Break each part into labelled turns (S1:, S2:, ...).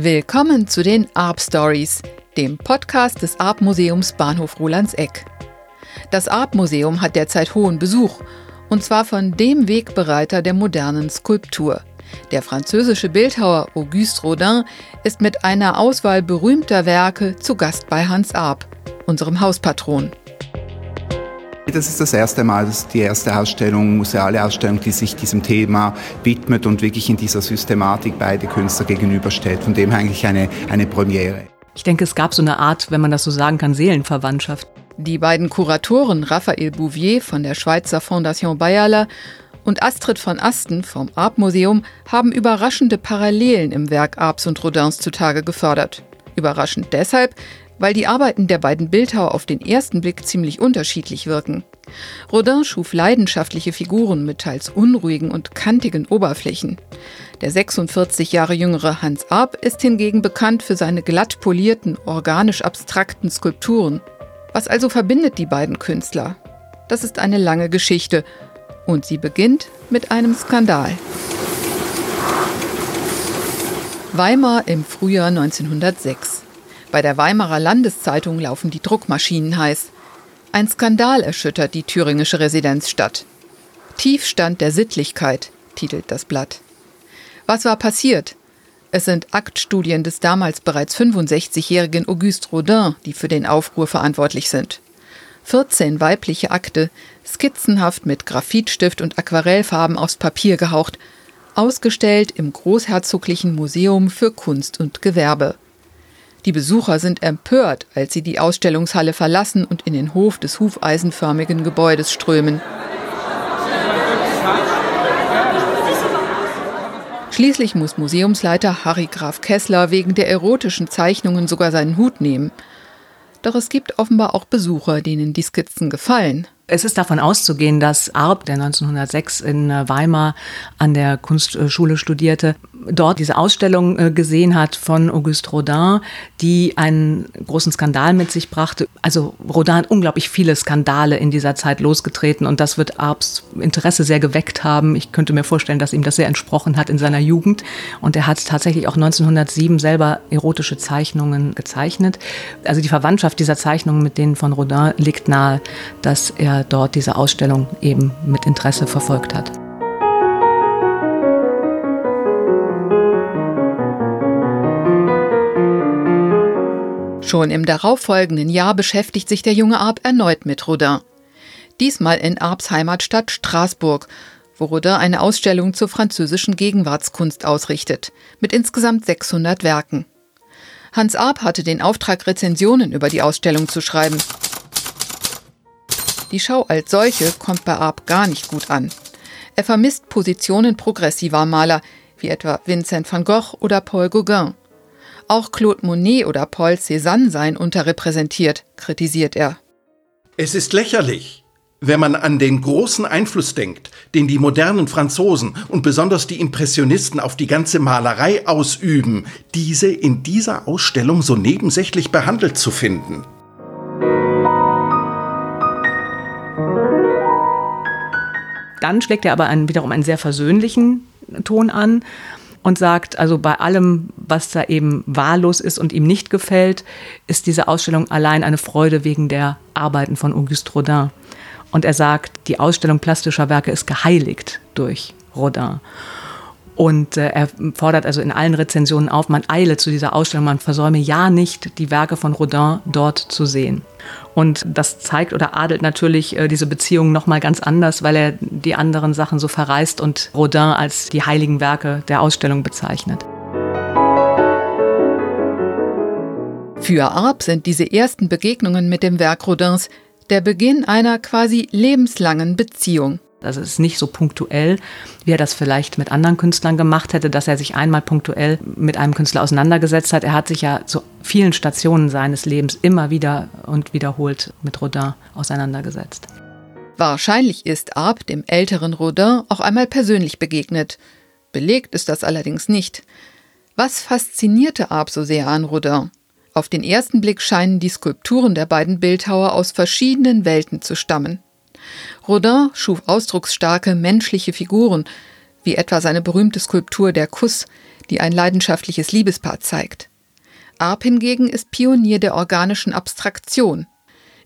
S1: Willkommen zu den Arp Stories, dem Podcast des Arp Museums Bahnhof Rolandseck. Das Arp Museum hat derzeit hohen Besuch, und zwar von dem Wegbereiter der modernen Skulptur. Der französische Bildhauer Auguste Rodin ist mit einer Auswahl berühmter Werke zu Gast bei Hans Arp, unserem Hauspatron.
S2: Das ist das erste Mal, das ist die erste Ausstellung, museale Ausstellung, die sich diesem Thema widmet und wirklich in dieser Systematik beide Künstler gegenüberstellt. Von dem eigentlich eine, eine Premiere.
S3: Ich denke, es gab so eine Art, wenn man das so sagen kann, Seelenverwandtschaft.
S1: Die beiden Kuratoren Raphael Bouvier von der Schweizer Fondation Bayerler und Astrid von Asten vom Arp-Museum haben überraschende Parallelen im Werk Arps und Rodins zutage gefördert. Überraschend deshalb, weil die Arbeiten der beiden Bildhauer auf den ersten Blick ziemlich unterschiedlich wirken. Rodin schuf leidenschaftliche Figuren mit teils unruhigen und kantigen Oberflächen. Der 46 Jahre jüngere Hans Arp ist hingegen bekannt für seine glatt polierten, organisch abstrakten Skulpturen. Was also verbindet die beiden Künstler? Das ist eine lange Geschichte und sie beginnt mit einem Skandal. Weimar im Frühjahr 1906. Bei der Weimarer Landeszeitung laufen die Druckmaschinen heiß. Ein Skandal erschüttert die thüringische Residenzstadt. Tiefstand der Sittlichkeit, titelt das Blatt. Was war passiert? Es sind Aktstudien des damals bereits 65-jährigen Auguste Rodin, die für den Aufruhr verantwortlich sind. 14 weibliche Akte, skizzenhaft mit Graphitstift und Aquarellfarben aufs Papier gehaucht, ausgestellt im Großherzoglichen Museum für Kunst und Gewerbe. Die Besucher sind empört, als sie die Ausstellungshalle verlassen und in den Hof des hufeisenförmigen Gebäudes strömen. Schließlich muss Museumsleiter Harry Graf Kessler wegen der erotischen Zeichnungen sogar seinen Hut nehmen. Doch es gibt offenbar auch Besucher, denen die Skizzen gefallen.
S3: Es ist davon auszugehen, dass Arp, der 1906 in äh, Weimar an der Kunstschule studierte, dort diese Ausstellung äh, gesehen hat von Auguste Rodin, die einen großen Skandal mit sich brachte. Also Rodin hat unglaublich viele Skandale in dieser Zeit losgetreten und das wird Arps Interesse sehr geweckt haben. Ich könnte mir vorstellen, dass ihm das sehr entsprochen hat in seiner Jugend und er hat tatsächlich auch 1907 selber erotische Zeichnungen gezeichnet. Also die Verwandtschaft dieser Zeichnungen mit denen von Rodin liegt nahe, dass er dort diese Ausstellung eben mit Interesse verfolgt hat.
S1: Schon im darauffolgenden Jahr beschäftigt sich der junge Arp erneut mit Rodin. Diesmal in Arps Heimatstadt Straßburg, wo Rodin eine Ausstellung zur französischen Gegenwartskunst ausrichtet, mit insgesamt 600 Werken. Hans Arp hatte den Auftrag, Rezensionen über die Ausstellung zu schreiben. Die Schau als solche kommt bei Arp gar nicht gut an. Er vermisst Positionen progressiver Maler, wie etwa Vincent van Gogh oder Paul Gauguin. Auch Claude Monet oder Paul Cézanne seien unterrepräsentiert, kritisiert er.
S4: Es ist lächerlich, wenn man an den großen Einfluss denkt, den die modernen Franzosen und besonders die Impressionisten auf die ganze Malerei ausüben, diese in dieser Ausstellung so nebensächlich behandelt zu finden.
S3: Dann schlägt er aber einen, wiederum einen sehr versöhnlichen Ton an und sagt, also bei allem, was da eben wahllos ist und ihm nicht gefällt, ist diese Ausstellung allein eine Freude wegen der Arbeiten von Auguste Rodin. Und er sagt, die Ausstellung plastischer Werke ist geheiligt durch Rodin. Und äh, er fordert also in allen Rezensionen auf, man eile zu dieser Ausstellung, man versäume ja nicht, die Werke von Rodin dort zu sehen. Und das zeigt oder adelt natürlich äh, diese Beziehung nochmal ganz anders, weil er die anderen Sachen so verreist und Rodin als die heiligen Werke der Ausstellung bezeichnet.
S1: Für Arp sind diese ersten Begegnungen mit dem Werk Rodins der Beginn einer quasi lebenslangen Beziehung.
S3: Also es ist nicht so punktuell, wie er das vielleicht mit anderen Künstlern gemacht hätte, dass er sich einmal punktuell mit einem Künstler auseinandergesetzt hat. Er hat sich ja zu vielen Stationen seines Lebens immer wieder und wiederholt mit Rodin auseinandergesetzt.
S1: Wahrscheinlich ist Arp dem älteren Rodin auch einmal persönlich begegnet. Belegt ist das allerdings nicht. Was faszinierte Arp so sehr an Rodin? Auf den ersten Blick scheinen die Skulpturen der beiden Bildhauer aus verschiedenen Welten zu stammen. Rodin schuf ausdrucksstarke menschliche Figuren, wie etwa seine berühmte Skulptur Der Kuss, die ein leidenschaftliches Liebespaar zeigt. Arp hingegen ist Pionier der organischen Abstraktion.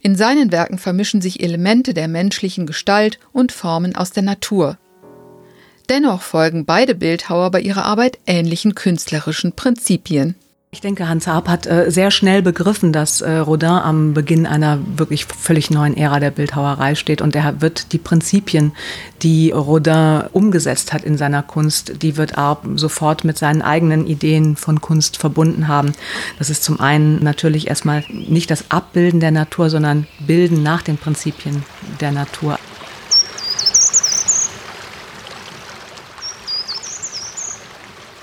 S1: In seinen Werken vermischen sich Elemente der menschlichen Gestalt und Formen aus der Natur. Dennoch folgen beide Bildhauer bei ihrer Arbeit ähnlichen künstlerischen Prinzipien.
S3: Ich denke, Hans Arp hat äh, sehr schnell begriffen, dass äh, Rodin am Beginn einer wirklich völlig neuen Ära der Bildhauerei steht und er wird die Prinzipien, die Rodin umgesetzt hat in seiner Kunst, die wird Arp sofort mit seinen eigenen Ideen von Kunst verbunden haben. Das ist zum einen natürlich erstmal nicht das Abbilden der Natur, sondern Bilden nach den Prinzipien der Natur.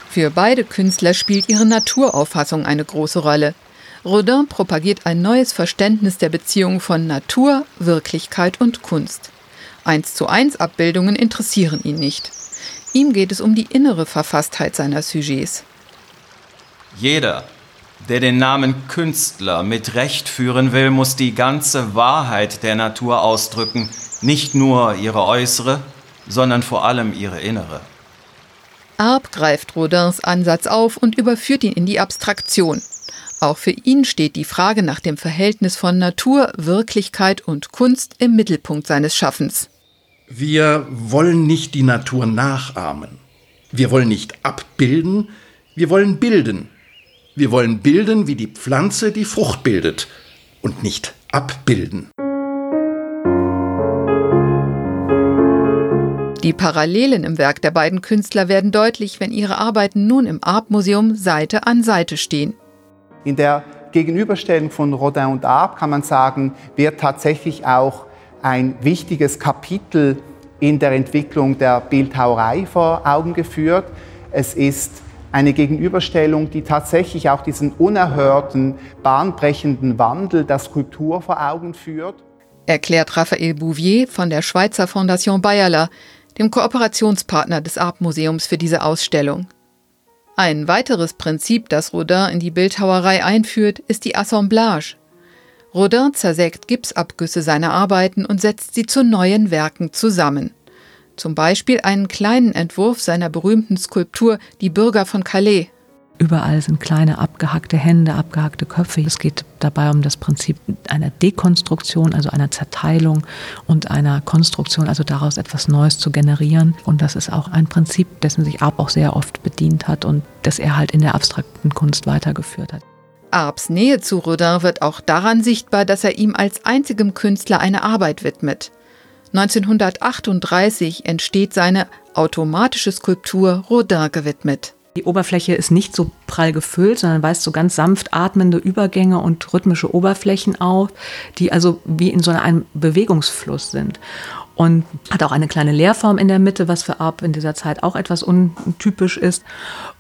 S1: Für beide Künstler spielt ihre Naturauffassung eine große Rolle. Rodin propagiert ein neues Verständnis der Beziehung von Natur, Wirklichkeit und Kunst. Eins zu eins Abbildungen interessieren ihn nicht. Ihm geht es um die innere Verfasstheit seiner Sujets.
S5: Jeder, der den Namen Künstler mit Recht führen will, muss die ganze Wahrheit der Natur ausdrücken, nicht nur ihre äußere, sondern vor allem ihre innere.
S1: Arp greift Rodins Ansatz auf und überführt ihn in die Abstraktion. Auch für ihn steht die Frage nach dem Verhältnis von Natur, Wirklichkeit und Kunst im Mittelpunkt seines Schaffens.
S4: Wir wollen nicht die Natur nachahmen. Wir wollen nicht abbilden, wir wollen bilden. Wir wollen bilden, wie die Pflanze die Frucht bildet und nicht abbilden.
S1: Die Parallelen im Werk der beiden Künstler werden deutlich, wenn ihre Arbeiten nun im Arp-Museum Seite an Seite stehen.
S2: In der Gegenüberstellung von Rodin und Arp kann man sagen, wird tatsächlich auch ein wichtiges Kapitel in der Entwicklung der Bildhauerei vor Augen geführt. Es ist eine Gegenüberstellung, die tatsächlich auch diesen unerhörten, bahnbrechenden Wandel der Skulptur vor Augen führt.
S1: Erklärt Raphael Bouvier von der Schweizer Fondation Bayerler, dem Kooperationspartner des Arp-Museums für diese Ausstellung. Ein weiteres Prinzip, das Rodin in die Bildhauerei einführt, ist die Assemblage. Rodin zersägt Gipsabgüsse seiner Arbeiten und setzt sie zu neuen Werken zusammen. Zum Beispiel einen kleinen Entwurf seiner berühmten Skulptur Die Bürger von Calais
S3: Überall sind kleine abgehackte Hände, abgehackte Köpfe. Es geht dabei um das Prinzip einer Dekonstruktion, also einer Zerteilung und einer Konstruktion, also daraus etwas Neues zu generieren. Und das ist auch ein Prinzip, dessen sich Arp auch sehr oft bedient hat und das er halt in der abstrakten Kunst weitergeführt hat.
S1: Arps Nähe zu Rodin wird auch daran sichtbar, dass er ihm als einzigem Künstler eine Arbeit widmet. 1938 entsteht seine automatische Skulptur Rodin gewidmet.
S3: Die Oberfläche ist nicht so prall gefüllt, sondern weist so ganz sanft atmende Übergänge und rhythmische Oberflächen auf, die also wie in so einem Bewegungsfluss sind und hat auch eine kleine Leerform in der Mitte, was für Arp in dieser Zeit auch etwas untypisch ist.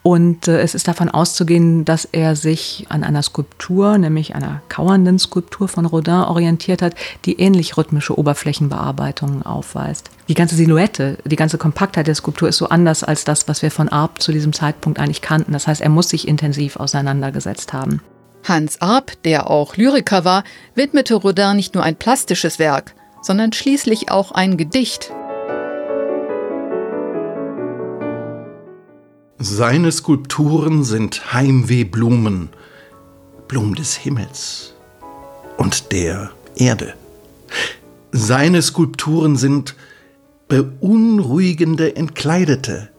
S3: Und äh, es ist davon auszugehen, dass er sich an einer Skulptur, nämlich einer kauernden Skulptur von Rodin orientiert hat, die ähnlich rhythmische Oberflächenbearbeitungen aufweist. Die ganze Silhouette, die ganze Kompaktheit der Skulptur ist so anders als das, was wir von Arp zu diesem Zeitpunkt eigentlich kannten. Das heißt, er muss sich intensiv auseinandergesetzt haben.
S1: Hans Arp, der auch Lyriker war, widmete Rodin nicht nur ein plastisches Werk, sondern schließlich auch ein Gedicht.
S4: Seine Skulpturen sind Heimwehblumen, Blumen des Himmels und der Erde. Seine Skulpturen sind beunruhigende Entkleidete,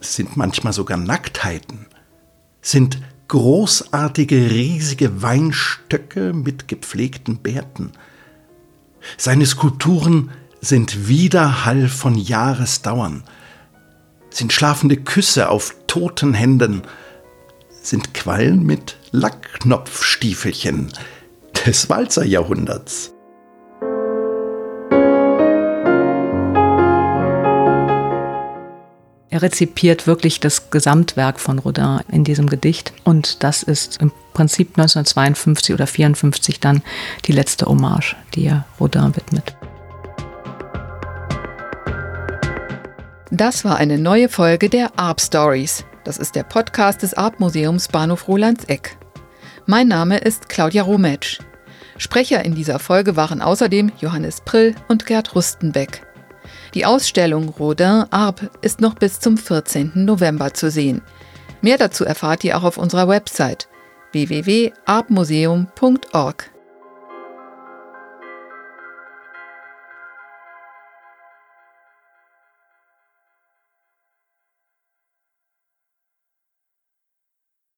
S4: sind manchmal sogar Nacktheiten, sind großartige, riesige Weinstöcke mit gepflegten Bärten, seine Skulpturen sind Widerhall von Jahresdauern, sind schlafende Küsse auf toten Händen, sind Quallen mit Lackknopfstiefelchen des Walzerjahrhunderts.
S3: Er rezipiert wirklich das Gesamtwerk von Rodin in diesem Gedicht und das ist im Prinzip 1952 oder 54 dann die letzte Hommage, die er Rodin widmet.
S1: Das war eine neue Folge der Arp Stories. Das ist der Podcast des Arp Museums Bahnhof Rolandseck. Mein Name ist Claudia Rometsch. Sprecher in dieser Folge waren außerdem Johannes Prill und Gerd Rustenbeck. Die Ausstellung Rodin Arp ist noch bis zum 14. November zu sehen. Mehr dazu erfahrt ihr auch auf unserer Website www.arpmuseum.org.